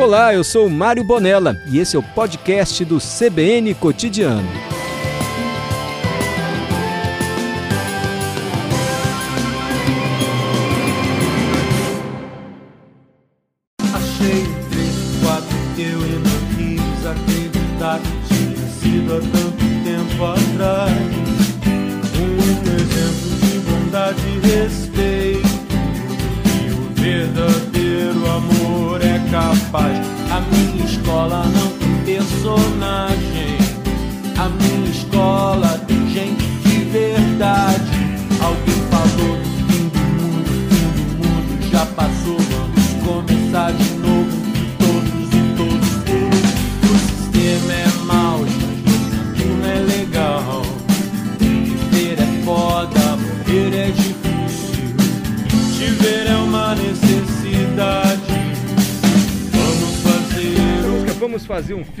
Olá, eu sou Mário Bonella e esse é o podcast do CBN Cotidiano.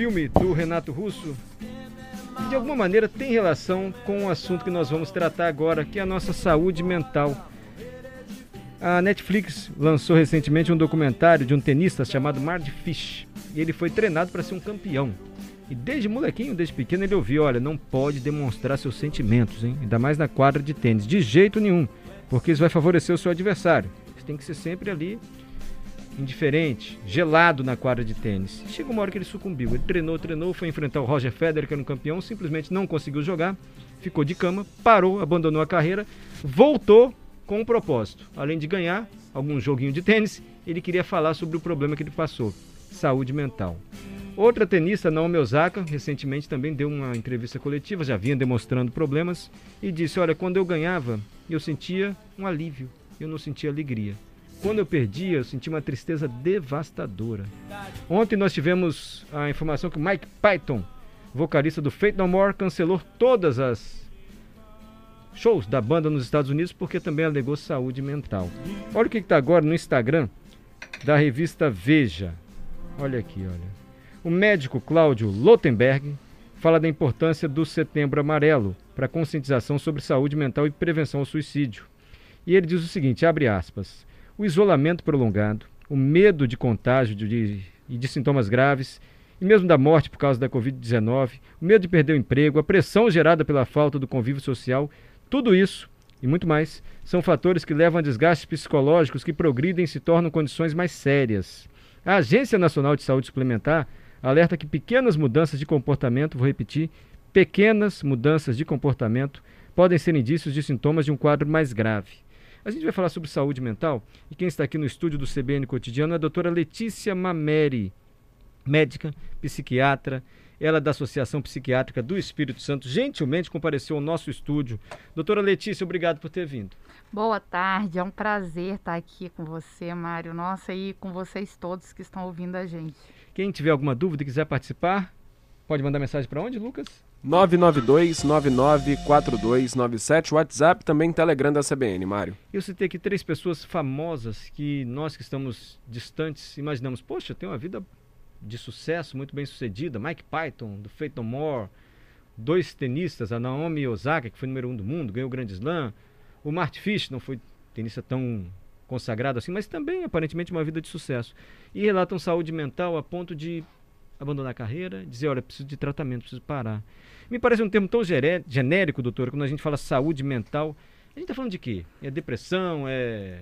Filme do Renato Russo que de alguma maneira tem relação com o assunto que nós vamos tratar agora, que é a nossa saúde mental. A Netflix lançou recentemente um documentário de um tenista chamado Mard Fish. E ele foi treinado para ser um campeão. E desde molequinho, desde pequeno, ele ouviu: olha, não pode demonstrar seus sentimentos, hein? Ainda mais na quadra de tênis. De jeito nenhum, porque isso vai favorecer o seu adversário. Você tem que ser sempre ali indiferente, gelado na quadra de tênis. Chegou uma hora que ele sucumbiu. Ele treinou, treinou, foi enfrentar o Roger Federer, que era um campeão, simplesmente não conseguiu jogar, ficou de cama, parou, abandonou a carreira, voltou com um propósito. Além de ganhar algum joguinho de tênis, ele queria falar sobre o problema que ele passou, saúde mental. Outra tenista, Naomi Osaka, recentemente também deu uma entrevista coletiva, já vinha demonstrando problemas, e disse, olha, quando eu ganhava, eu sentia um alívio, eu não sentia alegria. Quando eu perdia, eu sentia uma tristeza devastadora. Ontem nós tivemos a informação que Mike Python, vocalista do Fate No More, cancelou todas as shows da banda nos Estados Unidos porque também alegou saúde mental. Olha o que está agora no Instagram da revista Veja. Olha aqui, olha. O médico Cláudio Lotenberg fala da importância do Setembro Amarelo para conscientização sobre saúde mental e prevenção ao suicídio. E ele diz o seguinte, abre aspas, o isolamento prolongado, o medo de contágio de, de, e de sintomas graves, e mesmo da morte por causa da Covid-19, o medo de perder o emprego, a pressão gerada pela falta do convívio social, tudo isso e muito mais são fatores que levam a desgastes psicológicos que progridem e se tornam condições mais sérias. A Agência Nacional de Saúde Suplementar alerta que pequenas mudanças de comportamento, vou repetir, pequenas mudanças de comportamento podem ser indícios de sintomas de um quadro mais grave. A gente vai falar sobre saúde mental e quem está aqui no estúdio do CBN Cotidiano é a doutora Letícia Mameri, médica, psiquiatra, ela é da Associação Psiquiátrica do Espírito Santo, gentilmente compareceu ao nosso estúdio. Doutora Letícia, obrigado por ter vindo. Boa tarde, é um prazer estar aqui com você, Mário. Nossa, e com vocês todos que estão ouvindo a gente. Quem tiver alguma dúvida e quiser participar, pode mandar mensagem para onde, Lucas? 992-994297, WhatsApp, também Telegram da CBN, Mário. Eu citei aqui três pessoas famosas que nós que estamos distantes imaginamos, poxa, tem uma vida de sucesso, muito bem sucedida. Mike Python, do Fate No More, dois tenistas, a Naomi Osaka, que foi número um do mundo, ganhou o Grande Slam. O Mart Fish não foi tenista tão consagrado assim, mas também aparentemente uma vida de sucesso. E relatam saúde mental a ponto de abandonar a carreira, dizer, olha, preciso de tratamento, preciso parar. Me parece um termo tão genérico, doutor, quando a gente fala saúde mental. A gente está falando de quê? É depressão? É.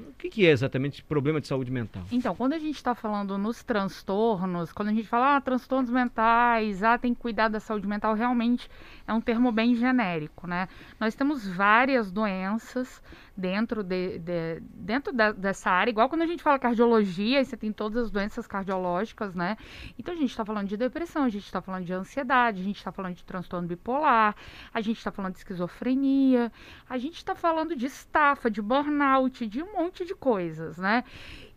O que, que é exatamente problema de saúde mental? Então, quando a gente está falando nos transtornos, quando a gente fala ah, transtornos mentais, ah, tem que cuidar da saúde mental, realmente é um termo bem genérico, né? Nós temos várias doenças dentro, de, de dentro da, dessa área, igual quando a gente fala cardiologia, você tem todas as doenças cardiológicas, né? Então a gente está falando de depressão, a gente está falando de ansiedade, a gente está falando de transtorno bipolar, a gente está falando de esquizofrenia, a gente está falando de estafa, de burnout, de um monte de coisas, né?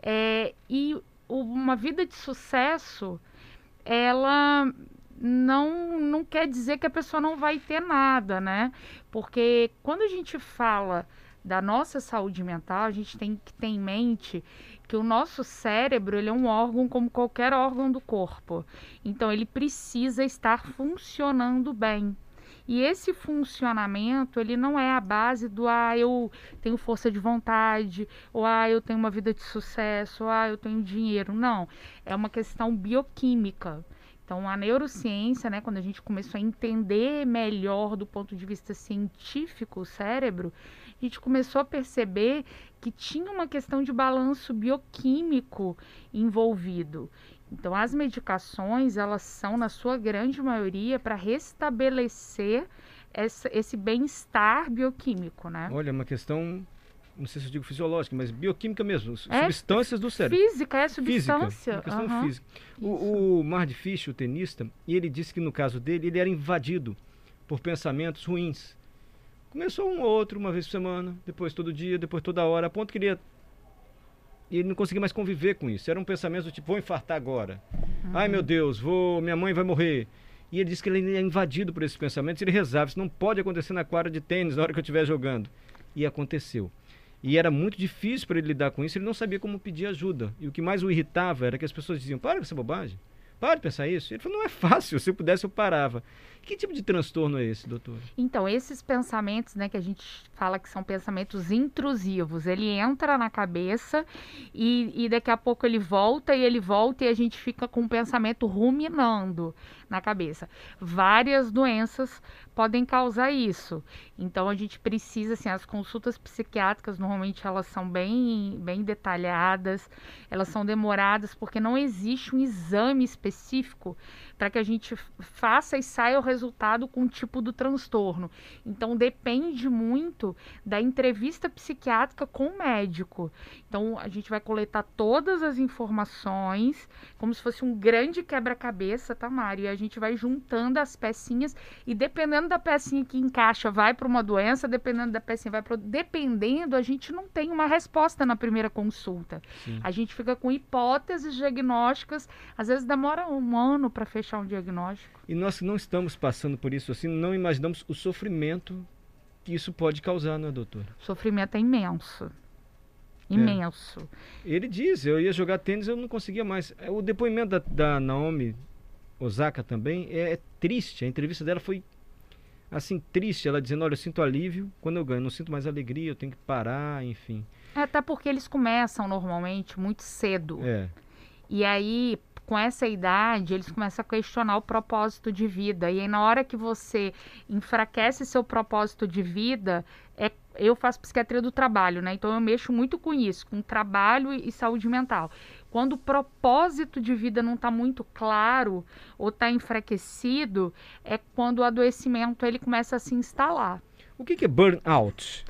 É, e uma vida de sucesso, ela não, não quer dizer que a pessoa não vai ter nada, né? Porque quando a gente fala da nossa saúde mental, a gente tem que ter em mente que o nosso cérebro ele é um órgão como qualquer órgão do corpo. Então ele precisa estar funcionando bem. E esse funcionamento, ele não é a base do ah, eu tenho força de vontade, ou ah, eu tenho uma vida de sucesso, ou ah, eu tenho dinheiro. Não, é uma questão bioquímica. Então, a neurociência, né, quando a gente começou a entender melhor do ponto de vista científico o cérebro, a gente começou a perceber que tinha uma questão de balanço bioquímico envolvido. Então, as medicações, elas são, na sua grande maioria, para restabelecer essa, esse bem-estar bioquímico, né? Olha, é uma questão, não sei se eu digo fisiológica, mas bioquímica mesmo, é substâncias do cérebro. Física, é substância. Física, questão uhum. física. O, o Mark Fish, o tenista, e ele disse que no caso dele, ele era invadido por pensamentos ruins. Começou um ou outro, uma vez por semana, depois todo dia, depois toda hora, a ponto que ele ia e ele não conseguia mais conviver com isso. Era um pensamento do tipo, vou infartar agora. Uhum. Ai meu Deus, vou, minha mãe vai morrer. E ele disse que ele é invadido por esses pensamentos. Ele rezava, isso não pode acontecer na quadra de tênis na hora que eu estiver jogando. E aconteceu. E era muito difícil para ele lidar com isso, ele não sabia como pedir ajuda. E o que mais o irritava era que as pessoas diziam: para com essa bobagem, para de pensar isso. Ele falou: não é fácil, se eu pudesse eu parava. Que tipo de transtorno é esse, doutor? Então, esses pensamentos, né, que a gente fala que são pensamentos intrusivos, ele entra na cabeça e, e daqui a pouco ele volta e ele volta e a gente fica com o pensamento ruminando na cabeça. Várias doenças podem causar isso. Então, a gente precisa, assim, as consultas psiquiátricas normalmente elas são bem, bem detalhadas, elas são demoradas porque não existe um exame específico para que a gente faça e saia o resultado com o tipo do transtorno. Então depende muito da entrevista psiquiátrica com o médico. Então a gente vai coletar todas as informações, como se fosse um grande quebra-cabeça, tá, Mário? E a gente vai juntando as pecinhas e dependendo da pecinha que encaixa, vai para uma doença, dependendo da pecinha vai para dependendo, a gente não tem uma resposta na primeira consulta. Sim. A gente fica com hipóteses diagnósticas, às vezes demora um ano para fechar um diagnóstico. E nós que não estamos passando por isso assim, não imaginamos o sofrimento que isso pode causar, não é, doutor? O sofrimento é imenso. É. Imenso. É. Ele diz, eu ia jogar tênis, eu não conseguia mais. É, o depoimento da, da Naomi Osaka também é, é triste. A entrevista dela foi assim, triste. Ela dizendo, olha, eu sinto alívio quando eu ganho, não sinto mais alegria, eu tenho que parar, enfim. Até porque eles começam normalmente muito cedo. É. E aí, com essa idade, eles começam a questionar o propósito de vida. E aí, na hora que você enfraquece seu propósito de vida, é, eu faço psiquiatria do trabalho, né? Então eu mexo muito com isso, com trabalho e, e saúde mental. Quando o propósito de vida não está muito claro ou está enfraquecido, é quando o adoecimento ele começa a se instalar. O que, que é burnout?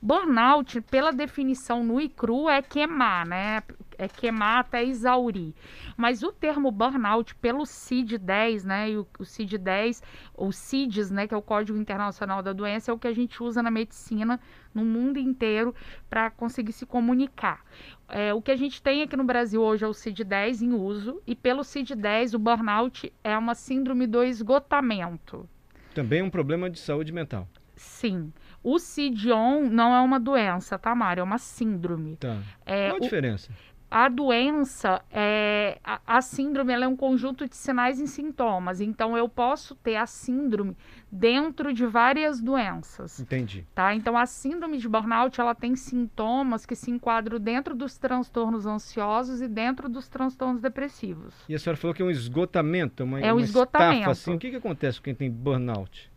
Burnout, pela definição nu e cru, é queimar, né? É queimar até exaurir. Mas o termo burnout, pelo CID-10, né? E o, o CID-10, o CIDS, né? Que é o Código Internacional da Doença, é o que a gente usa na medicina no mundo inteiro para conseguir se comunicar. É, o que a gente tem aqui no Brasil hoje é o CID-10 em uso, e pelo CID-10, o burnout é uma síndrome do esgotamento. Também é um problema de saúde mental. Sim. O CID-ON não é uma doença, tá, Mário? É uma síndrome. Tá. É, Qual a o, diferença? A doença, é, a, a síndrome é um conjunto de sinais e sintomas. Então, eu posso ter a síndrome dentro de várias doenças. Entendi. Tá? Então, a síndrome de burnout, ela tem sintomas que se enquadram dentro dos transtornos ansiosos e dentro dos transtornos depressivos. E a senhora falou que é um esgotamento, uma, é um uma esgotamento. Estafa, assim. O que, que acontece com quem tem burnout?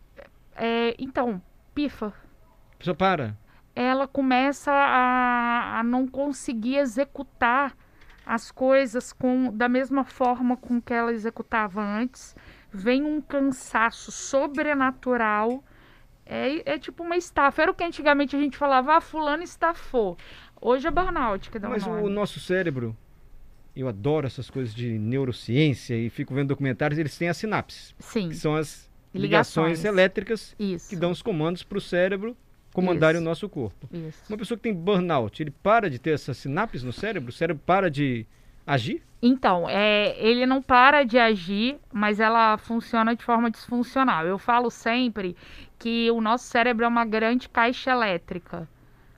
É, então, pifa. A pessoa para. Ela começa a, a não conseguir executar as coisas com da mesma forma com que ela executava antes. Vem um cansaço sobrenatural. É, é tipo uma estafa. Era o que antigamente a gente falava, ah, fulano estafou. Hoje é burnout que dá Mas o nosso cérebro, eu adoro essas coisas de neurociência e fico vendo documentários, eles têm as sinapses. Sim. Que são as ligações, ligações elétricas Isso. que dão os comandos para o cérebro comandarem Isso. o nosso corpo. Isso. Uma pessoa que tem burnout, ele para de ter essas sinapses no cérebro? O cérebro para de agir? Então, é, ele não para de agir, mas ela funciona de forma disfuncional. Eu falo sempre que o nosso cérebro é uma grande caixa elétrica.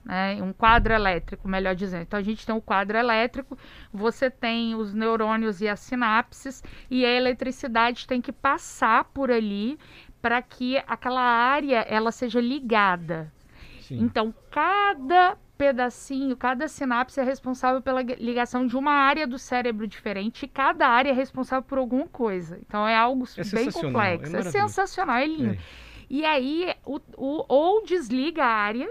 Né, um quadro elétrico, melhor dizendo. Então a gente tem o quadro elétrico, você tem os neurônios e as sinapses, e a eletricidade tem que passar por ali para que aquela área ela seja ligada. Sim. Então, cada pedacinho, cada sinapse é responsável pela ligação de uma área do cérebro diferente e cada área é responsável por alguma coisa. Então, é algo É bem é complexo. É, maravilhoso. sensacional, é lindo. É. E aí, o, o- ou desliga a área,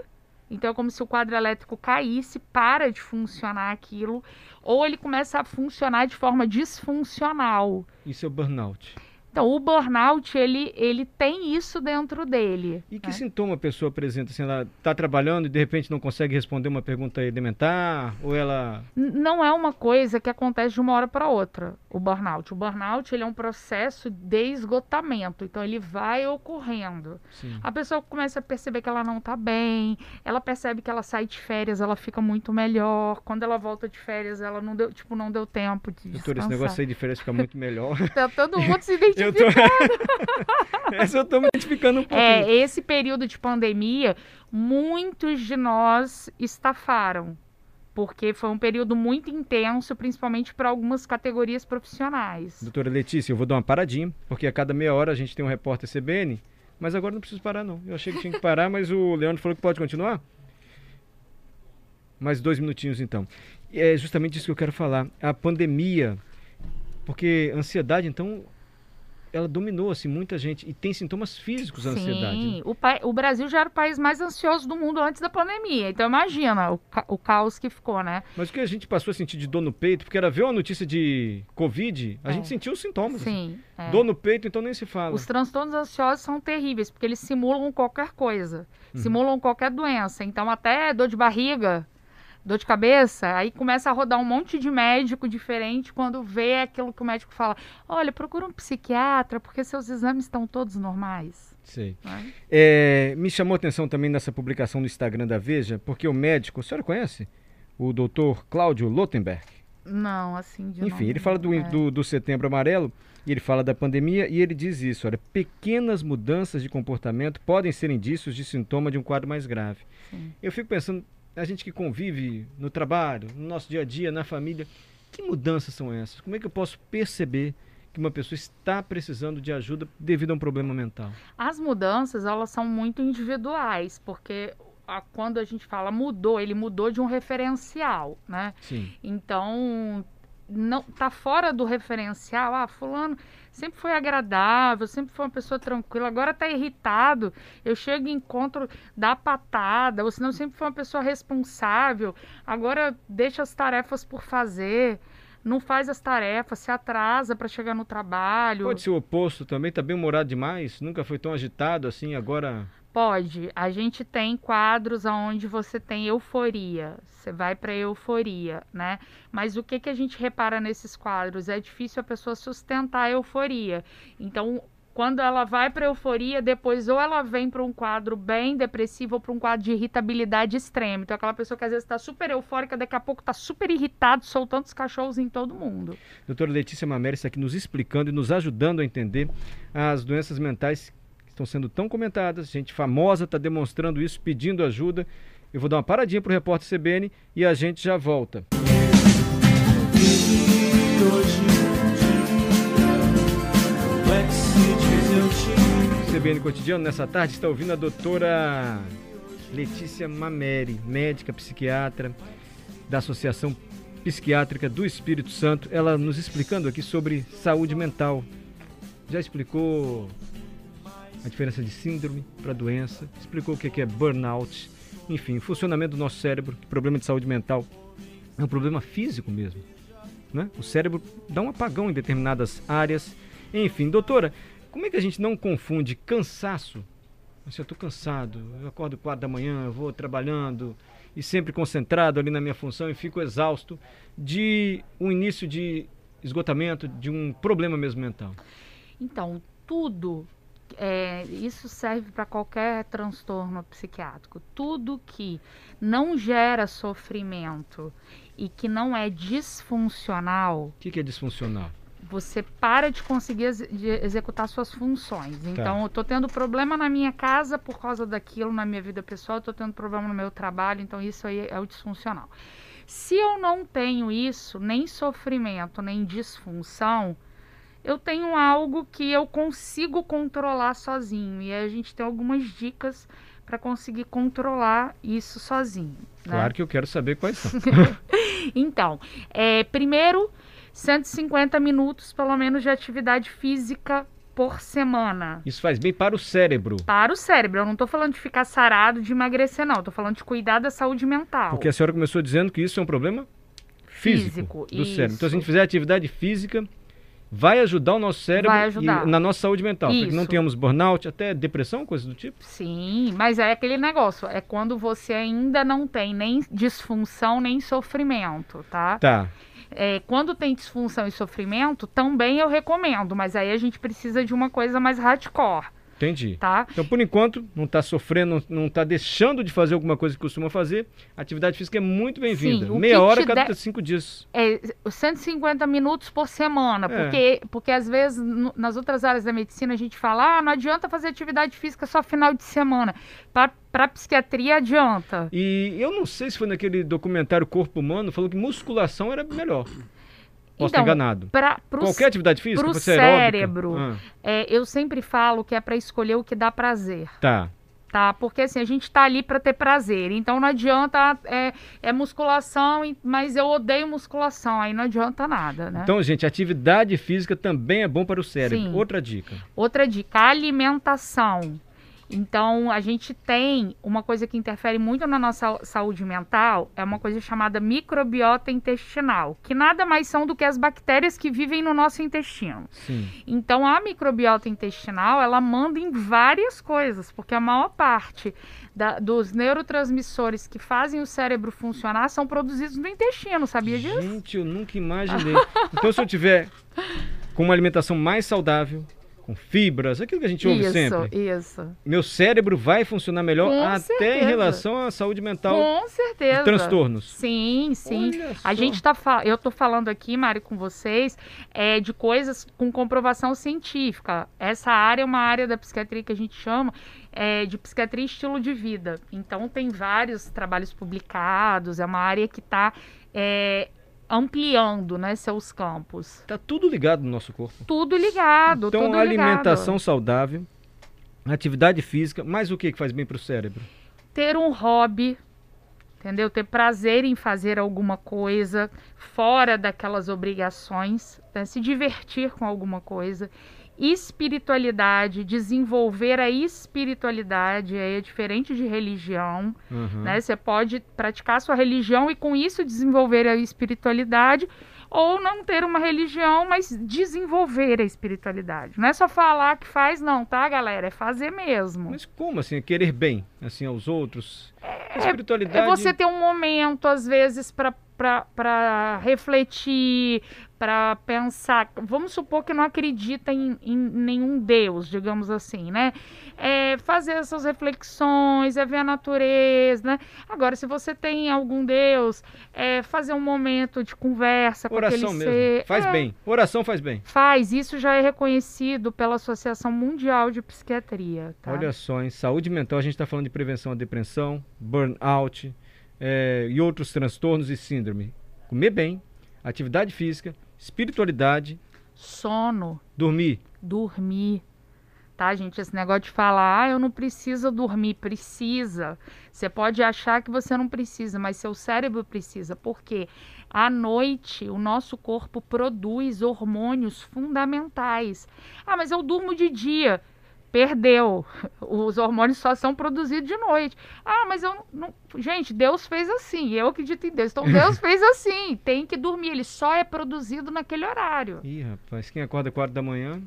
então é como se o quadro elétrico caísse, para de funcionar aquilo, ou ele começa a funcionar de forma disfuncional. Isso é o burnout. Então, o burnout, ele, ele tem isso dentro dele. E que né? sintoma a pessoa apresenta? Assim, ela está trabalhando e de repente não consegue responder uma pergunta elementar? Ou ela. Não é uma coisa que acontece de uma hora para outra, o burnout. O burnout ele é um processo de esgotamento, então ele vai ocorrendo. Sim. A pessoa começa a perceber que ela não tá bem, ela percebe que ela sai de férias, ela fica muito melhor. Quando ela volta de férias, ela não deu, tipo, não deu tempo de Doutor, esse negócio aí de férias fica muito melhor. Tá todo mundo se eu identificando. tô. Essa eu tô me identificando um pouquinho. É, esse período de pandemia, muitos de nós estafaram. Porque foi um período muito intenso, principalmente para algumas categorias profissionais. Doutora Letícia, eu vou dar uma paradinha, porque a cada meia hora a gente tem um repórter CBN, mas agora não preciso parar não. Eu achei que tinha que parar, mas o Leandro falou que pode continuar. Mais dois minutinhos então. É justamente isso que eu quero falar. A pandemia, porque ansiedade, então, ela dominou assim muita gente e tem sintomas físicos a ansiedade. né? Sim, o, pa- o Brasil já era o país mais ansioso do mundo antes da pandemia. Então imagina o, ca- o caos que ficou, né? Mas o que a gente passou a sentir de dor no peito, porque era ver uma notícia de Covid, a É. gente sentiu os sintomas. Sim. é. Dor no peito, então nem se fala. Os transtornos ansiosos são terríveis, porque eles simulam qualquer coisa. Uhum. Simulam qualquer doença. Então, até dor de barriga, dor de cabeça, aí começa a rodar um monte de médico diferente quando vê aquilo que o médico fala. Olha, procura um psiquiatra, porque seus exames estão todos normais. Sei. né? É, me chamou a atenção também nessa publicação no Instagram da Veja, porque o médico, a senhora conhece? O doutor Cláudio Lotenberg. Não, assim, de Enfim, nome ele fala do, é. do, do setembro amarelo, e ele fala da pandemia, e ele diz isso, olha, pequenas mudanças de comportamento podem ser indícios de sintoma de um quadro mais grave. Sim. Eu fico pensando, a gente que convive no trabalho, no nosso dia a dia, na família, que mudanças são essas? Como é que eu posso perceber que uma pessoa está precisando de ajuda devido a um problema mental? As mudanças, elas são muito individuais, porque quando a gente fala mudou, ele mudou de um referencial, né? Sim. Então, não tá fora do referencial. Ah, fulano sempre foi agradável, sempre foi uma pessoa tranquila, agora tá irritado. Eu chego e encontro, dá patada, ou senão sempre foi uma pessoa responsável, agora deixa as tarefas por fazer. Não faz as tarefas, se atrasa para chegar no trabalho. Pode ser o oposto também, tá bem humorado demais, nunca foi tão agitado assim, agora. Pode. A gente tem quadros onde você tem euforia. Você vai para euforia, né? Mas o que que a gente repara nesses quadros? É difícil a pessoa sustentar a euforia. Então, quando ela vai para euforia, depois ou ela vem para um quadro bem depressivo ou para um quadro de irritabilidade extrema. Então, aquela pessoa que às vezes está super eufórica, daqui a pouco está super irritado, soltando os cachorros em todo mundo. Doutora Letícia Mameri está aqui nos explicando e nos ajudando a entender as doenças mentais estão sendo tão comentadas. Gente famosa está demonstrando isso, pedindo ajuda. Eu vou dar uma paradinha para o repórter CBN e a gente já volta. CBN Cotidiano, nessa tarde, está ouvindo a doutora Letícia Mameri, médica psiquiatra da Associação Psiquiátrica do Espírito Santo. Ela nos explicando aqui sobre saúde mental. Já explicou a diferença de síndrome para doença, explicou o que que é burnout, enfim, o funcionamento do nosso cérebro, problema de saúde mental é um problema físico mesmo. Né? O cérebro dá um apagão em determinadas áreas. Enfim, doutora, como é que a gente não confunde cansaço? Assim, eu estou cansado, eu acordo quatro da manhã, eu vou trabalhando e sempre concentrado ali na minha função e fico exausto de um início de esgotamento, de um problema mesmo mental. Então, tudo, é, isso serve para qualquer transtorno psiquiátrico. Tudo que não gera sofrimento e que não é disfuncional, O que, que é disfuncional? você para de conseguir ex- de executar suas funções. Então, eu tô tendo problema na minha casa por causa daquilo, na minha vida pessoal, eu tô tendo problema no meu trabalho, então isso aí é o disfuncional. Se eu não tenho isso, nem sofrimento, nem disfunção, eu tenho algo que eu consigo controlar sozinho. E aí a gente tem algumas dicas para conseguir controlar isso sozinho. né? Claro que eu quero saber quais são. Então, é, primeiro, 150 minutos pelo menos de atividade física por semana. Isso faz bem para o cérebro. Para o cérebro. Eu não tô falando de ficar sarado, de emagrecer, não. Tô falando de cuidar da saúde mental. Porque a senhora começou dizendo que isso é um problema físico, Físico, do cérebro. Então, se a isso. gente fizer atividade física, vai ajudar o nosso cérebro e na nossa saúde mental. Para que não tenhamos burnout, até depressão, coisas do tipo. Sim, mas é aquele negócio. É quando você ainda não tem nem disfunção, nem sofrimento, tá? Tá. É, quando tem disfunção e sofrimento, também eu recomendo. Mas aí a gente precisa de uma coisa mais hardcore, Entendi. tá? Então, por enquanto, não está sofrendo, não está deixando de fazer alguma coisa que costuma fazer. Atividade física é muito bem-vinda. Meia hora cada der- cinco dias. É 150 minutos por semana, É. porque, porque às vezes nas outras áreas da medicina a gente fala, ah, não adianta fazer atividade física só final de semana. Para psiquiatria adianta. E eu não sei se foi naquele documentário Corpo Humano, falou que musculação era melhor. Posso estar Então, enganado. Pra, pro Qualquer atividade física? pro aeróbica? cérebro. Ah, É, eu sempre falo que é para escolher o que dá prazer, tá. tá? Porque assim, a gente tá ali para ter prazer. Então não adianta é, é musculação, mas eu odeio musculação, aí não adianta nada, né? Então, gente, atividade física também é bom para o cérebro. Sim. Outra dica. Outra dica, alimentação. Então, a gente tem uma coisa que interfere muito na nossa saúde mental, é uma coisa chamada microbiota intestinal, que nada mais são do que as bactérias que vivem no nosso intestino. Sim. Então, a microbiota intestinal, ela manda em várias coisas, porque a maior parte da- dos neurotransmissores que fazem o cérebro funcionar são produzidos no intestino, sabia disso? Gente, eu nunca imaginei. Então, se eu tiver com uma alimentação mais saudável, com fibras, aquilo que a gente ouve isso, sempre, isso. meu cérebro vai funcionar melhor Com até em certeza. relação à saúde mental Com certeza. transtornos. Sim, sim. Olha A só. gente tá eu tô falando aqui, Mário, com vocês, é, de coisas com comprovação científica. Essa área é uma área da psiquiatria que a gente chama é, de psiquiatria e estilo de vida. Então tem vários trabalhos publicados, é uma área que está ampliando né, seus campos. Tá tudo ligado no nosso corpo. Tudo ligado, Então, tudo alimentação ligado. saudável, atividade física, mais o que que faz bem para o cérebro? ter um hobby, entendeu? Ter prazer em fazer alguma coisa fora daquelas obrigações, né? se divertir com alguma coisa. Espiritualidade, desenvolver a espiritualidade aí é diferente de religião, Uhum. né? Você pode praticar a sua religião e com isso desenvolver a espiritualidade ou não ter uma religião, mas desenvolver a espiritualidade. Não é só falar que faz não, tá, galera? É fazer mesmo. Mas como assim? Querer bem, assim, aos outros? A espiritualidade... É você ter um momento, às vezes, para refletir, para pensar. Vamos supor que não acredita em, em nenhum Deus, digamos assim, né? É fazer essas reflexões, é ver a natureza, né? Agora, se você tem algum Deus, é fazer um momento de conversa com Oração aquele mesmo. ser. Faz É, bem. Oração faz bem. Faz, isso já é reconhecido pela Associação Mundial de Psiquiatria. Tá? Olha só, em saúde mental a gente está falando de prevenção à depressão, burnout eh, e outros transtornos e síndrome. Comer bem, atividade física, espiritualidade, Sono. dormir. dormir. Tá, gente? Esse negócio de falar, ah, eu não preciso dormir, precisa. Você pode achar que você não precisa, mas seu cérebro precisa. Porque à noite o nosso corpo produz hormônios fundamentais. Ah, mas eu durmo de dia. Perdeu. Os hormônios só são produzidos de noite. Ah, mas eu não. Gente, Deus fez assim. Eu acredito em Deus. Então Deus fez assim. Tem que dormir. Ele só é produzido naquele horário. Ih, rapaz, quem acorda 4 da manhã?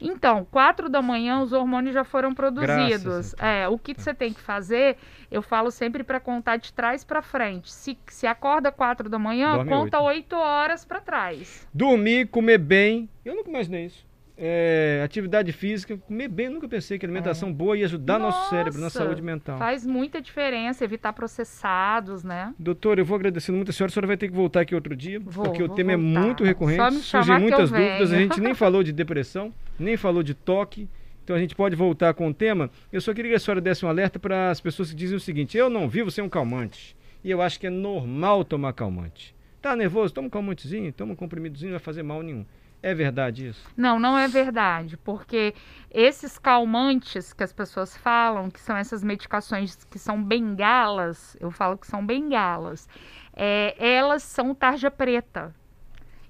Então, quatro da manhã os hormônios já foram produzidos. É, o que você tem que fazer, eu falo sempre para contar de trás para frente. Se, se acorda quatro da manhã, Dorme conta oito horas para trás. Dormir, comer bem. Eu nunca imaginei isso. É, atividade física, comer bem, nunca pensei que alimentação boa ia ajudar nosso É. Nossa, cérebro na saúde mental. Faz muita diferença evitar processados, né? Doutor, eu vou agradecendo muito a senhora. A senhora vai ter que voltar aqui outro dia, Vou, porque o vou tema voltar. é muito recorrente. Surgem muitas dúvidas. A gente nem falou de depressão, nem falou de toque. Então a gente pode voltar com o tema. Eu só queria que a senhora desse um alerta para as pessoas que dizem o seguinte: eu não vivo sem um calmante. E eu acho que é normal tomar calmante. Tá nervoso? Toma um calmantezinho, toma um comprimidozinho, não vai fazer mal nenhum. É verdade isso? Não, não é verdade, porque esses calmantes que as pessoas falam, que são essas medicações que são bengalas, eu falo que são bengalas, é, elas são tarja preta.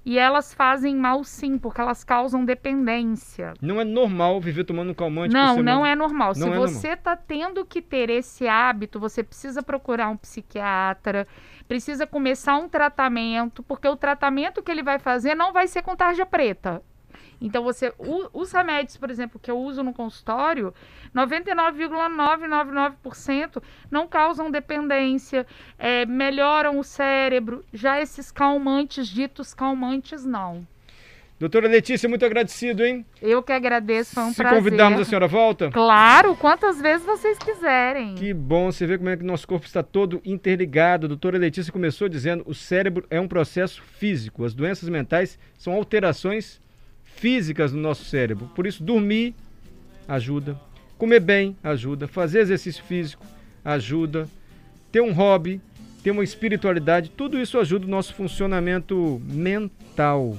E elas fazem mal sim, porque elas causam dependência. Não é normal viver tomando calmante Não, por não é normal. Não Se é você está tendo que ter esse hábito, você precisa procurar um psiquiatra, precisa começar um tratamento, porque o tratamento que ele vai fazer não vai ser com tarja preta. Então, você, os remédios, por exemplo, que eu uso no consultório, 99,999% não causam dependência, é, melhoram o cérebro. Já esses calmantes, ditos calmantes, não. Doutora Letícia, muito agradecido, hein? Eu que agradeço, foi um Se prazer. convidarmos, a senhora volta? Claro, quantas vezes vocês quiserem. Que bom, você vê como é que nosso corpo está todo interligado. A doutora Letícia começou dizendo o cérebro é um processo físico. As doenças mentais são alterações físicas no nosso cérebro. Por isso, dormir ajuda, comer bem ajuda, fazer exercício físico ajuda, ter um hobby, ter uma espiritualidade, tudo isso ajuda o nosso funcionamento mental.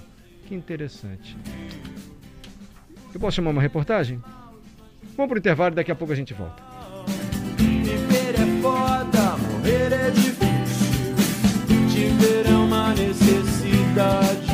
Que interessante. Eu posso chamar uma reportagem? Vamos para o intervalo e daqui a pouco a gente volta. Viver é foda, morrer é difícil. Te ver é uma necessidade.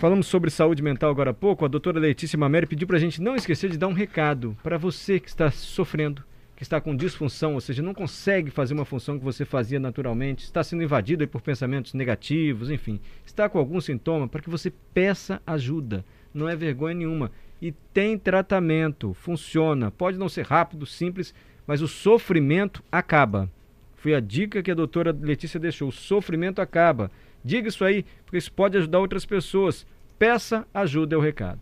Falamos sobre saúde mental agora há pouco. A doutora Letícia Mameri pediu para a gente não esquecer de dar um recado para você que está sofrendo, está com disfunção, ou seja, não consegue fazer uma função que você fazia naturalmente, está sendo invadido aí por pensamentos negativos, enfim, está com algum sintoma, para que você peça ajuda. Não é vergonha nenhuma. E tem tratamento, funciona. Pode não ser rápido, simples, mas o sofrimento acaba. Foi a dica que a doutora Letícia deixou. O sofrimento acaba. Diga isso aí, porque isso pode ajudar outras pessoas. Peça ajuda, é o recado.